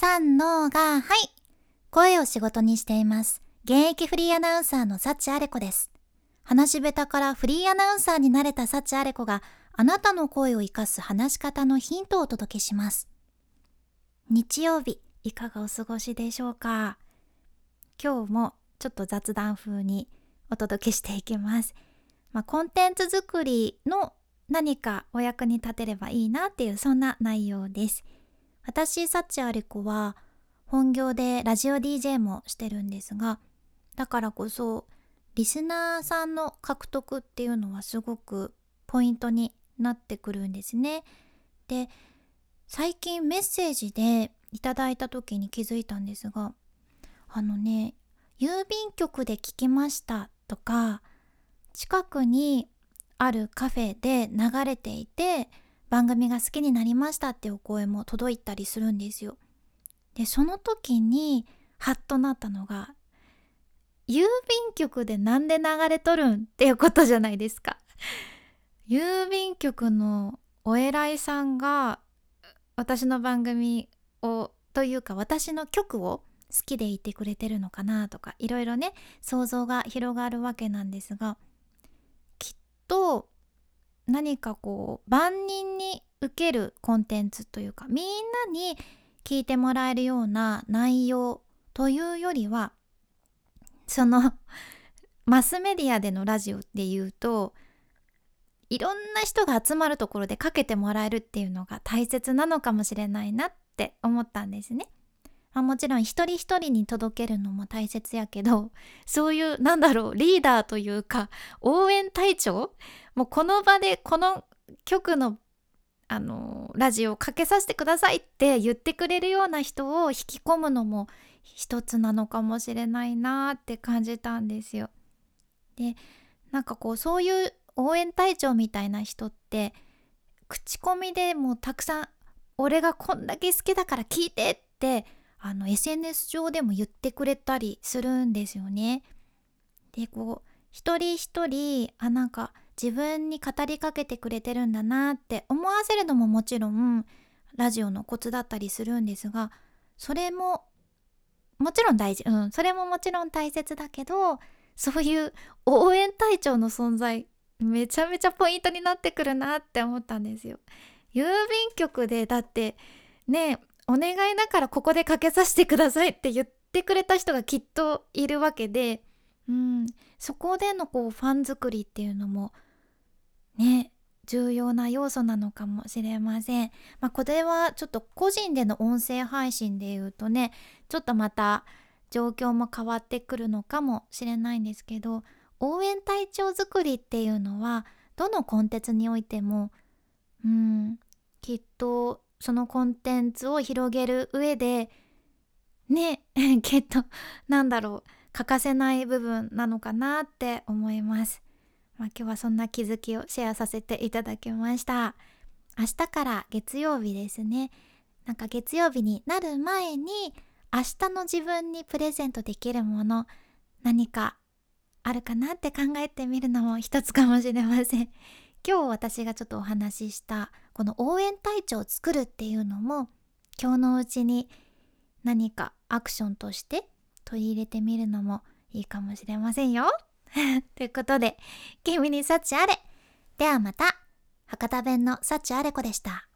三のが、はい。声を仕事にしています。現役フリーアナウンサーの幸あれ子です。話し下手からフリーアナウンサーになれた幸あれ子があなたの声を活かす話し方のヒントをお届けします。日曜日、いかがお過ごしでしょうか？今日もちょっと雑談風にお届けしていきます。まあ、コンテンツ作りの何かお役に立てればいいなっていうそんな内容です。私、幸あれ子は本業でラジオ DJ もしてるんですが、だからこそリスナーさんの獲得っていうのはすごくポイントになってくるんですね。で最近メッセージでいただいた時に気づいたんですがあのね郵便局で聞きましたとか近くにあるカフェで流れていて番組が好きになりましたってお声も届いたりするんですよ。でその時にハッとなったのが郵便局でなんで流れとるんっていうことじゃないですか。郵便局のお偉いさんが私の番組をというか私の曲を好きでいてくれてるのかなとかいろいろね想像が広がるわけなんですがきっと何かこう万人に受けるコンテンツというかみんなに聞いてもらえるような内容というよりはその マスメディアでのラジオで言うといろんな人が集まるところでかけてもらえるっていうのが大切なのかもしれないなって思ったんですね。まあ、もちろん一人一人に届けるのも大切やけどそういうなんだろうリーダーというか応援隊長？もうこの場でこの曲のあのラジオをかけさせてくださいって言ってくれるような人を引き込むのも一つなのかもしれないなって感じたんですよ。でなんかこうそういう応援隊長みたいな人って口コミでもうたくさん「俺がこんだけ好きだから聞いて」ってあの SNS 上でも言ってくれたりするんですよね。でこう一人一人あなんか自分に語りかけてくれてるんだなって思わせるのももちろんラジオのコツだったりするんですがそれももちろん大事うんそれももちろん大切だけどそういう応援隊長の存在めちゃめちゃポイントになってくるなって思ったんですよ。郵便局でだってねお願いだからここでかけさせてくださいって言ってくれた人がきっといるわけで、うん、そこでのこうファン作りっていうのもね重要な要素なのかもしれません。まあ、これはちょっと個人での音声配信で言うとねちょっとまた状況も変わってくるのかもしれないんですけど応援隊長作りっていうのはどのコンテンツにおいてもうんきっとそのコンテンツを広げる上でね きっとなんだろう欠かせない部分なのかなって思います。まあ、今日はそんな気づきをシェアさせていただきました。明日から月曜日ですね。なんか月曜日になる前に明日の自分にプレゼントできるもの何かあるかなって考えてみるのも一つかもしれません。今日私がちょっとお話ししたこの応援隊長を作るっていうのも今日のうちに何かアクションとして取り入れてみるのもいいかもしれませんよ。ということで君に幸あれではまた博多弁の幸あれ子でした。